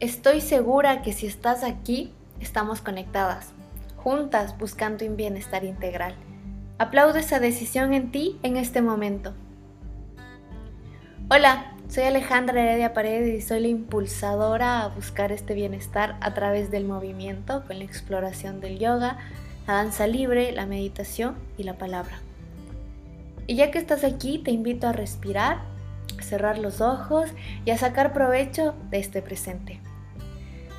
Estoy segura que si estás aquí, estamos conectadas, juntas buscando un bienestar integral. Aplaudo esa decisión en ti en este momento. Hola, soy Alejandra Heredia Paredes y soy la impulsadora a buscar este bienestar a través del movimiento, con la exploración del yoga, la danza libre, la meditación y la palabra. Y ya que estás aquí, te invito a respirar, a cerrar los ojos y a sacar provecho de este presente.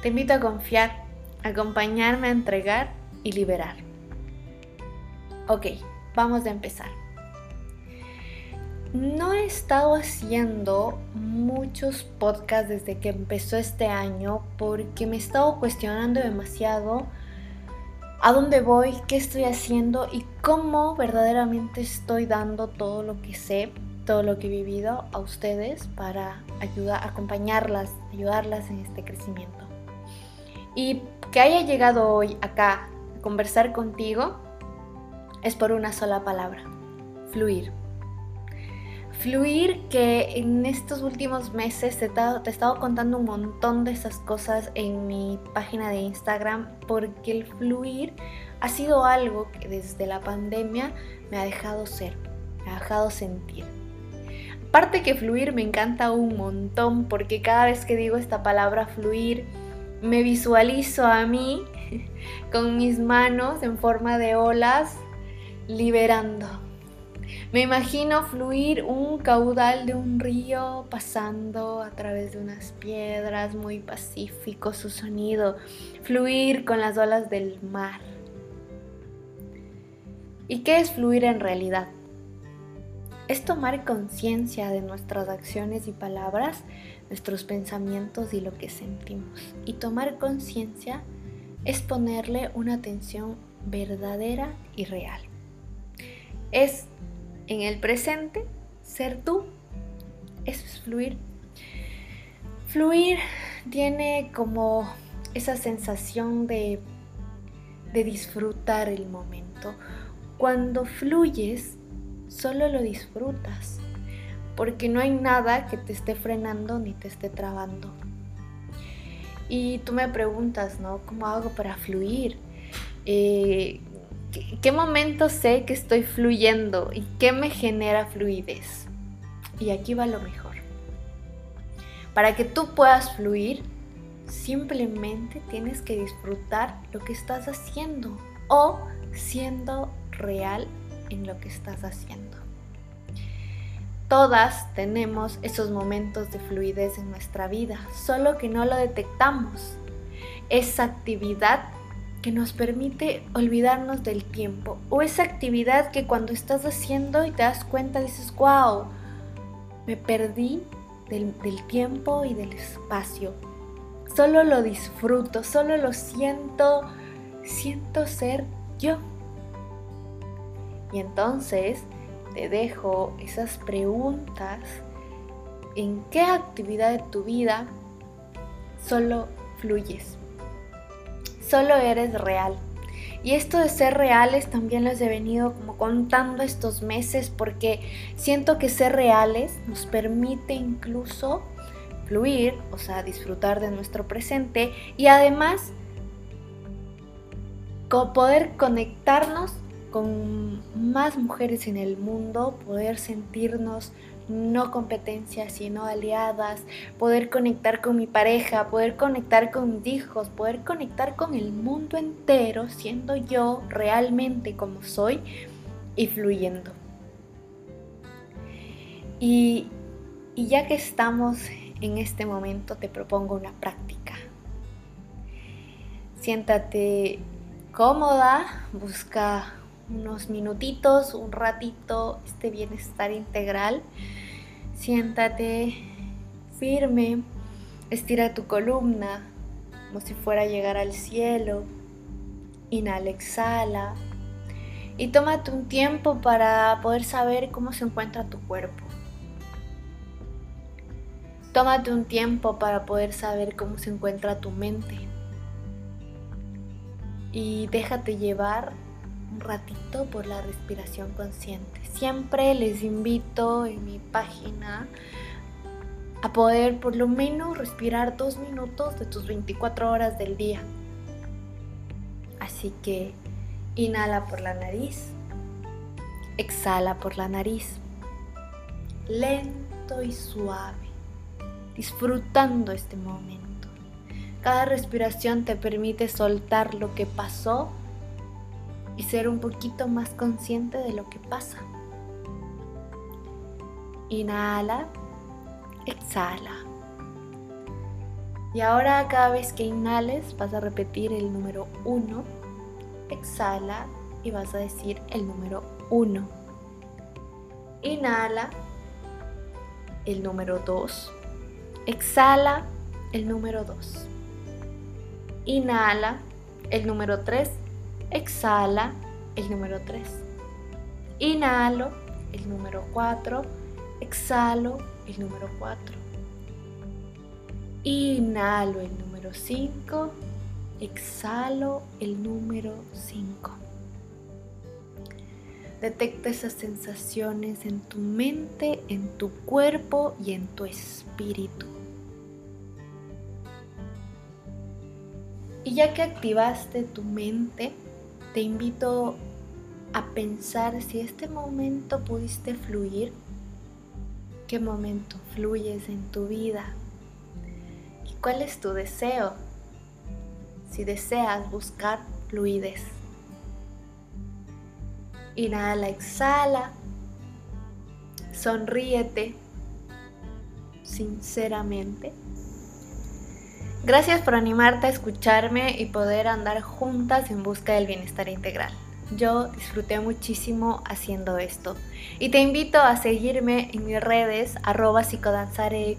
Te invito a confiar, acompañarme a entregar y liberar. Ok, vamos a empezar. No he estado haciendo muchos podcasts desde que empezó este año porque me he estado cuestionando demasiado a dónde voy, qué estoy haciendo y cómo verdaderamente estoy dando todo lo que sé, todo lo que he vivido a ustedes para ayudar, acompañarlas, ayudarlas en este crecimiento. Y que haya llegado hoy acá a conversar contigo es por una sola palabra, fluir. Fluir que en estos últimos meses te, he estado contando un montón de esas cosas en mi página de Instagram porque el fluir ha sido algo que desde la pandemia me ha dejado ser, me ha dejado sentir. Aparte que fluir me encanta un montón porque cada vez que digo esta palabra fluir, me visualizo a mí con mis manos en forma de olas liberando. Me imagino fluir un caudal de un río pasando a través de unas piedras, muy pacífico su sonido, fluir con las olas del mar. ¿Y qué es fluir en realidad? Es tomar conciencia de nuestras acciones y palabras nuestros pensamientos y lo que sentimos. Y tomar conciencia es ponerle una atención verdadera y real. Es en el presente ser tú. Es fluir. Fluir tiene como esa sensación de, de disfrutar el momento. Cuando fluyes, solo lo disfrutas porque no hay nada que te esté frenando ni te esté trabando. Y tú me preguntas, ¿no? ¿Cómo hago para fluir? Eh, ¿qué, momento sé que estoy fluyendo y qué me genera fluidez? Y aquí va lo mejor. Para que tú puedas fluir, simplemente tienes que disfrutar lo que estás haciendo o siendo real en lo que estás haciendo. Todas tenemos esos momentos de fluidez en nuestra vida, solo que no lo detectamos. Esa actividad que nos permite olvidarnos del tiempo o esa actividad que cuando estás haciendo y te das cuenta dices, wow, me perdí del, del tiempo y del espacio. Solo lo disfruto, solo lo siento, siento ser yo. Y entonces te dejo esas preguntas en qué actividad de tu vida solo fluyes. Solo eres real. Y esto de ser reales también les he venido como contando estos meses porque siento que ser reales nos permite incluso fluir, o sea, disfrutar de nuestro presente y además poder conectarnos con más mujeres en el mundo, poder sentirnos no competencias, sino aliadas, poder conectar con mi pareja, poder conectar con mis hijos, poder conectar con el mundo entero, siendo yo realmente como soy y fluyendo. Y, y ya que estamos en este momento, te propongo una práctica. Siéntate cómoda, busca unos minutitos, un ratito, este bienestar integral. Siéntate firme, estira tu columna como si fuera a llegar al cielo. Inhala, exhala. Y tómate un tiempo para poder saber cómo se encuentra tu cuerpo. Tómate un tiempo para poder saber cómo se encuentra tu mente. Y déjate llevar un ratito por la respiración consciente. Siempre les invito en mi página a poder por lo menos respirar dos minutos de tus 24 horas del día. Así que inhala por la nariz, exhala por la nariz, lento y suave, disfrutando este momento. Cada respiración te permite soltar lo que pasó y ser un poquito más consciente de lo que pasa. Inhala, exhala. Y ahora cada vez que inhales vas a repetir el número 1, exhala y vas a decir el número 1. Inhala el número 2, exhala el número 2. Inhala el número 3, exhala el número 3. Inhalo el número 4, exhalo el número 4. Inhalo el número 5, exhalo el número 5. Detecta esas sensaciones en tu mente, en tu cuerpo y en tu espíritu. Y ya que activaste tu mente, te invito a pensar si este momento pudiste fluir, qué momento fluyes en tu vida y cuál es tu deseo. Si deseas buscar fluidez. Inhala, exhala, sonríete sinceramente Gracias por animarte a escucharme y poder andar juntas en busca del bienestar integral. Yo disfruté muchísimo haciendo esto y te invito a seguirme en mis redes arroba psicodanzareq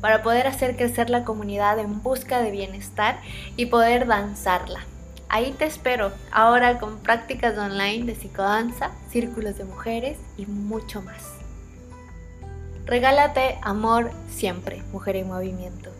para poder hacer crecer la comunidad en busca de bienestar y poder danzarla. Ahí te espero, ahora con prácticas online de psicodanza, círculos de mujeres y mucho más. Regálate amor siempre, mujer en movimiento.